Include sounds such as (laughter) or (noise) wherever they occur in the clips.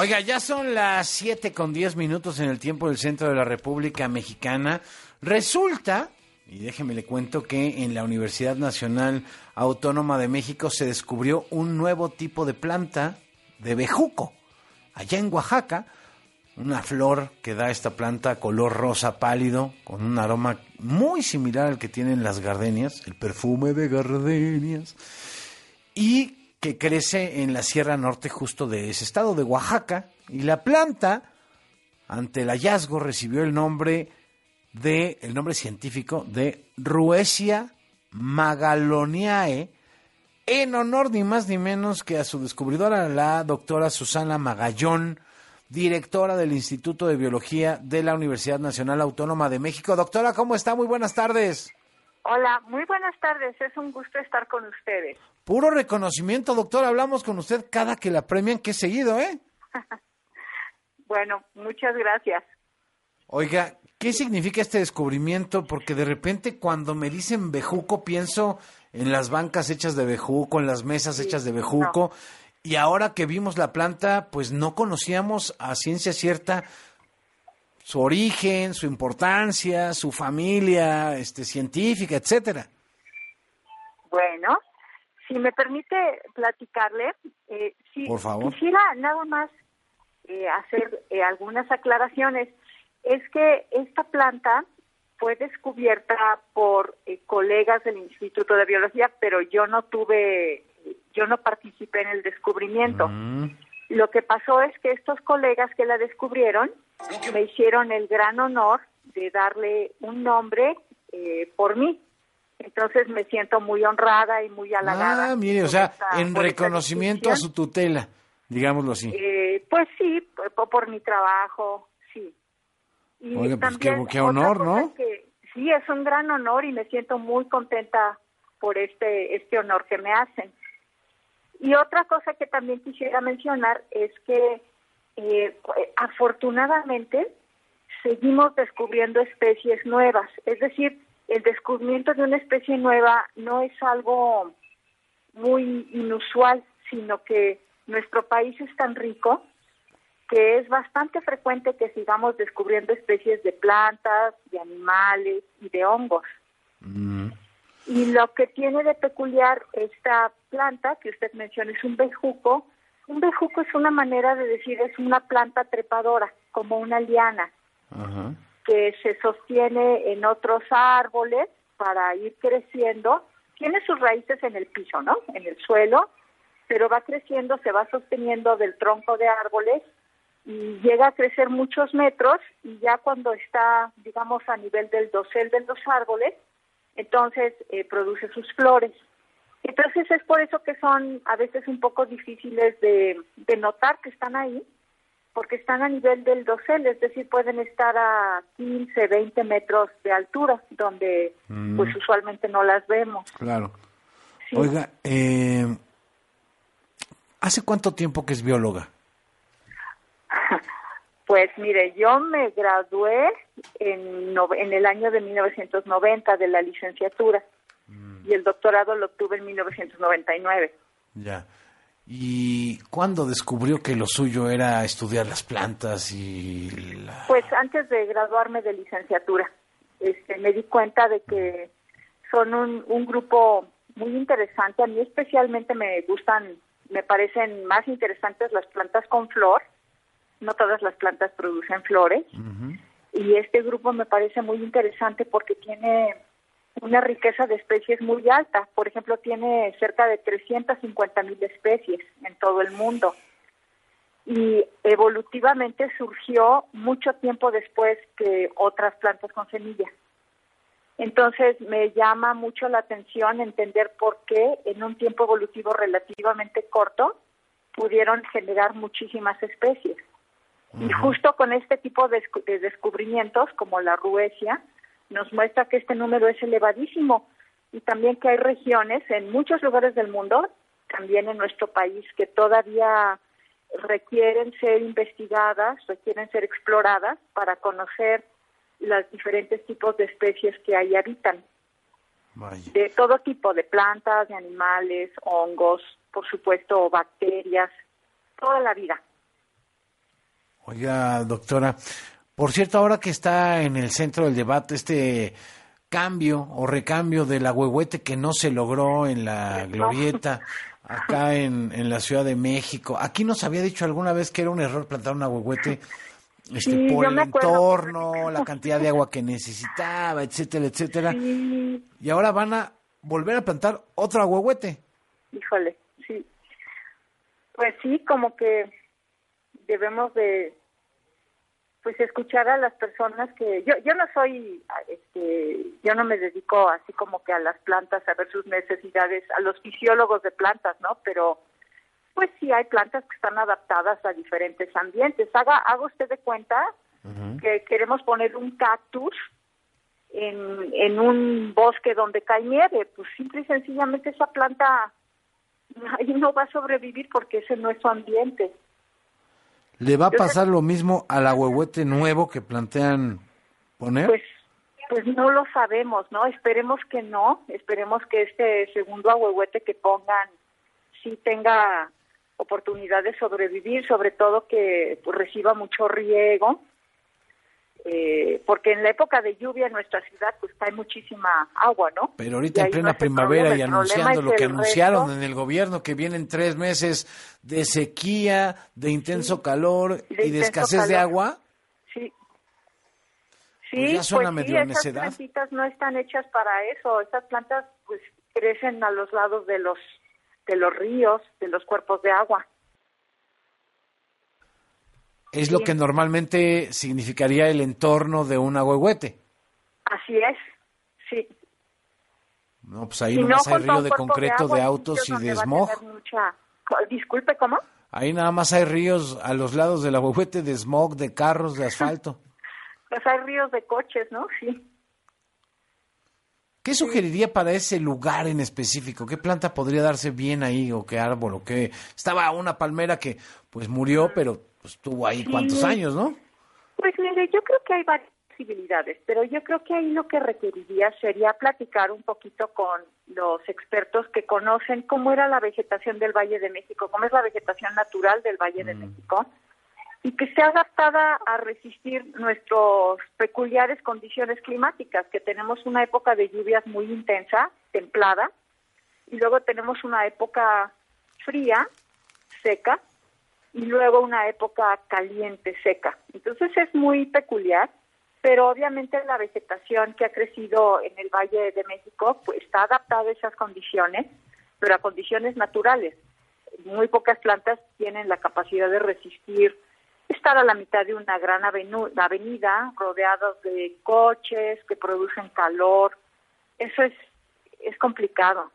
Oiga, ya son las 7 con 10 minutos en el tiempo del centro de la República Mexicana. Resulta, y déjeme le cuento que en la Universidad Nacional Autónoma de México se descubrió un nuevo tipo de planta de bejuco. Allá en Oaxaca, una flor que da esta planta color rosa pálido, con un aroma muy similar al que tienen las gardenias, el perfume de gardenias, y que crece en la Sierra Norte justo de ese estado, de Oaxaca, y la planta, ante el hallazgo, recibió el nombre de, el nombre científico de Ruesia magaloniae, en honor ni más ni menos que a su descubridora, la doctora Susana Magallón, directora del Instituto de Biología de la Universidad Nacional Autónoma de México. Doctora, ¿cómo está? Muy buenas tardes. Hola, muy buenas tardes. Es un gusto estar con ustedes. Puro reconocimiento, doctor. Hablamos con usted cada que la premian, que seguido, ¿eh? (laughs) bueno, muchas gracias. Oiga, ¿qué significa este descubrimiento? Porque de repente cuando me dicen bejuco pienso en las bancas hechas de bejuco, en las mesas hechas de bejuco. Y ahora que vimos la planta, pues no conocíamos a ciencia cierta su origen, su importancia, su familia este, científica, etcétera. Bueno, si me permite platicarle, eh, si Por favor. quisiera nada más eh, hacer eh, algunas aclaraciones. Es que esta planta fue descubierta por eh, colegas del Instituto de Biología, pero yo no tuve, yo no participé en el descubrimiento. Mm. Lo que pasó es que estos colegas que la descubrieron me hicieron el gran honor de darle un nombre eh, por mí. Entonces me siento muy honrada y muy halagada. Ah, mire, o sea, esta- en reconocimiento a su tutela, digámoslo así. Eh, pues sí, por, por mi trabajo, sí. Y Oiga, pues qué- honor, ¿no? que- sí, es un gran honor y me siento muy contenta por este, este honor que me hacen. Y otra cosa que también quisiera mencionar es que eh, afortunadamente seguimos descubriendo especies nuevas. Es decir, el descubrimiento de una especie nueva no es algo muy inusual, sino que nuestro país es tan rico que es bastante frecuente que sigamos descubriendo especies de plantas, de animales y de hongos. Mm. Y lo que tiene de peculiar esta planta que usted menciona es un bejuco. Un bejuco es una manera de decir, es una planta trepadora, como una liana, Ajá. que se sostiene en otros árboles para ir creciendo. Tiene sus raíces en el piso, ¿no? En el suelo, pero va creciendo, se va sosteniendo del tronco de árboles y llega a crecer muchos metros y ya cuando está, digamos, a nivel del dosel de los árboles, entonces eh, produce sus flores. Entonces es por eso que son a veces un poco difíciles de, de notar que están ahí, porque están a nivel del dosel, es decir, pueden estar a 15, 20 metros de altura, donde Mm. pues usualmente no las vemos. Claro. Sí. Oiga, eh, ¿hace cuánto tiempo que es bióloga? Pues mire, yo me gradué en, no- en el año de 1990 de la licenciatura y el doctorado lo obtuve en 1999. Ya. ¿Y cuándo descubrió que lo suyo era estudiar las plantas y la... Pues antes de graduarme de licenciatura, este, me di cuenta de que son un, un grupo muy interesante. A mí especialmente me gustan, me parecen más interesantes las plantas con flor. No todas las plantas producen flores. Y este grupo me parece muy interesante porque tiene una riqueza de especies muy alta. Por ejemplo, tiene cerca de 350 mil especies en todo el mundo. Y evolutivamente surgió mucho tiempo después que otras plantas con semilla. Entonces me llama mucho la atención entender por qué en un tiempo evolutivo relativamente corto pudieron generar muchísimas especies. Y justo con este tipo de, descu- de descubrimientos, como la ruesia, nos muestra que este número es elevadísimo y también que hay regiones en muchos lugares del mundo, también en nuestro país, que todavía requieren ser investigadas, requieren ser exploradas para conocer los diferentes tipos de especies que ahí habitan, Vaya. de todo tipo, de plantas, de animales, hongos, por supuesto, bacterias, toda la vida. Oiga, doctora, por cierto, ahora que está en el centro del debate este cambio o recambio del agüehuete que no se logró en la glorieta (laughs) acá en, en la Ciudad de México. Aquí nos había dicho alguna vez que era un error plantar un agüehuete este, por el entorno, la cantidad de agua que necesitaba, etcétera, etcétera. Y ahora van a volver a plantar otro agüehuete. Híjole, sí. Pues sí, como que debemos de pues escuchar a las personas que yo yo no soy este yo no me dedico así como que a las plantas a ver sus necesidades a los fisiólogos de plantas no pero pues sí hay plantas que están adaptadas a diferentes ambientes. Haga haga usted de cuenta que queremos poner un cactus en, en un bosque donde cae nieve. Pues simple y sencillamente esa planta ahí no va a sobrevivir porque ese no es su ambiente ¿Le va a pasar lo mismo al ahuehuete nuevo que plantean poner? Pues, pues no lo sabemos, ¿no? Esperemos que no, esperemos que este segundo ahuehuete que pongan sí tenga oportunidad de sobrevivir, sobre todo que pues, reciba mucho riego eh, porque en la época de lluvia en nuestra ciudad pues cae muchísima agua, ¿no? Pero ahorita en plena primavera y anunciando lo que anunciaron en el gobierno, que vienen tres meses de sequía, de intenso calor y de escasez de agua. Sí. Sí, pues, suena pues esas plantitas no están hechas para eso. Estas plantas pues crecen a los lados de los de los ríos, de los cuerpos de agua es lo que normalmente significaría el entorno de un agüehuete. Así es, sí. No, pues ahí nomás hay río de concreto, de, autos y de smog. Disculpe, ¿cómo? Ahí nada más hay ríos a los lados del agüehuete de smog, de carros, de asfalto. (laughs) pues hay ríos de coches, ¿no? Sí. ¿Qué sugeriría para ese lugar en específico? ¿Qué planta podría darse bien ahí o qué árbol o qué? Estaba una palmera que pues murió, pero pues estuvo ahí cuántos años, ¿no? Pues mire, yo creo que hay varias posibilidades, pero yo creo que ahí lo que requeriría sería platicar un poquito con los expertos que conocen cómo era la vegetación del Valle de México, cómo es la vegetación natural del Valle de mm. México y que esté adaptada a resistir nuestras peculiares condiciones climáticas, que tenemos una época de lluvias muy intensa, templada, y luego tenemos una época fría, seca, y luego una época caliente, seca. Entonces es muy peculiar, pero obviamente la vegetación que ha crecido en el Valle de México pues, está adaptada a esas condiciones, pero a condiciones naturales. Muy pocas plantas tienen la capacidad de resistir estar a la mitad de una gran avenida rodeados de coches que producen calor. Eso es, es complicado.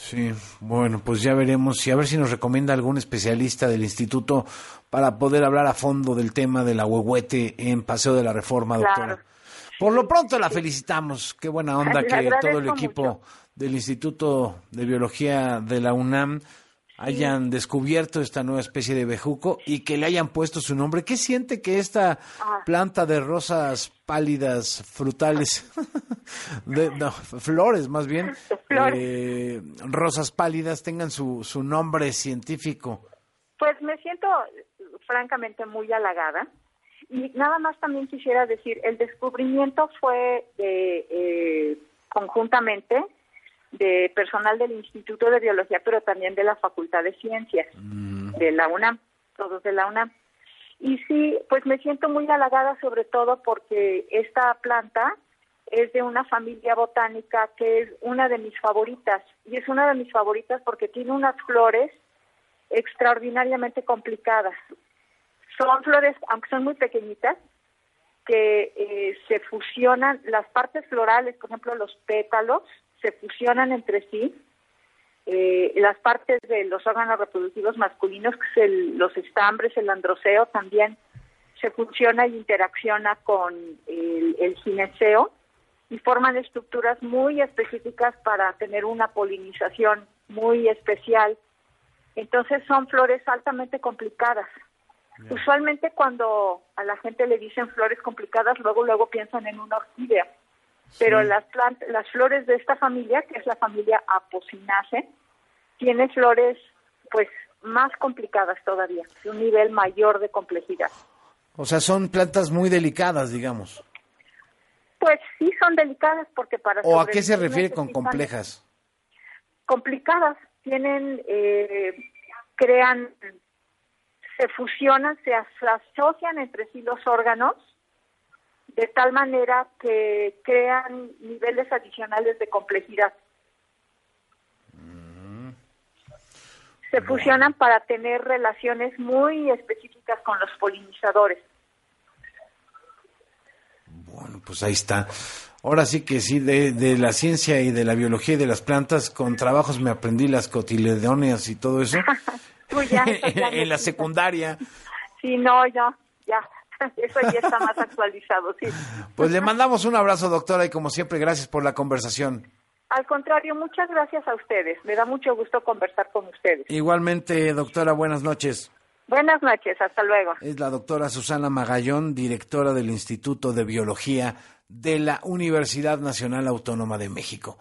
Sí, bueno, pues ya veremos y a ver si nos recomienda algún especialista del instituto para poder hablar a fondo del tema del ahuehuete en Paseo de la Reforma, doctora. Por lo pronto la felicitamos, qué buena (laughs) onda que todo el equipo del Instituto de Biología de la UNAM hayan descubierto esta nueva especie de bejuco y que le hayan puesto su nombre. ¿Qué siente que esta ah. planta de rosas pálidas, frutales, (laughs) de, flores más bien, (laughs) eh, rosas pálidas tengan su, su nombre científico? Pues me siento francamente muy halagada. Y nada más también quisiera decir, el descubrimiento fue eh, conjuntamente de personal del Instituto de Biología, pero también de la Facultad de Ciencias mm. de la UNAM, todos de la UNAM. Y sí, pues me siento muy halagada sobre todo porque esta planta es de una familia botánica que es una de mis favoritas. Y es una de mis favoritas porque tiene unas flores extraordinariamente complicadas. Son flores, aunque son muy pequeñitas, que eh, se fusionan las partes florales, por ejemplo, los pétalos, se fusionan entre sí. Eh, las partes de los órganos reproductivos masculinos, que es los estambres, el androceo, también se fusiona y interacciona con el, el gineceo y forman estructuras muy específicas para tener una polinización muy especial. Entonces son flores altamente complicadas. Usualmente cuando a la gente le dicen flores complicadas, luego luego piensan en una orquídea. Pero las plantas, las flores de esta familia, que es la familia Apocynaceae, tiene flores pues más complicadas todavía, de un nivel mayor de complejidad. O sea, son plantas muy delicadas, digamos. Pues sí son delicadas porque para... ¿O a qué se refiere con complejas? Complicadas, tienen, eh, crean, se fusionan, se asocian entre sí los órganos de tal manera que crean niveles adicionales de complejidad. Se fusionan para tener relaciones muy específicas con los polinizadores. Bueno, pues ahí está. Ahora sí que sí, de, de, la ciencia y de la biología y de las plantas, con trabajos me aprendí las cotiledóneas y todo eso. (laughs) (laughs) ya, en la secundaria. Sí, no, ya, ya. (laughs) Eso ya está más actualizado, sí. Pues le mandamos un abrazo, doctora, y como siempre, gracias por la conversación. Al contrario, muchas gracias a ustedes. Me da mucho gusto conversar con ustedes. Igualmente, doctora, buenas noches. Buenas noches, hasta luego. Es la doctora Susana Magallón, directora del Instituto de Biología de la Universidad Nacional Autónoma de México.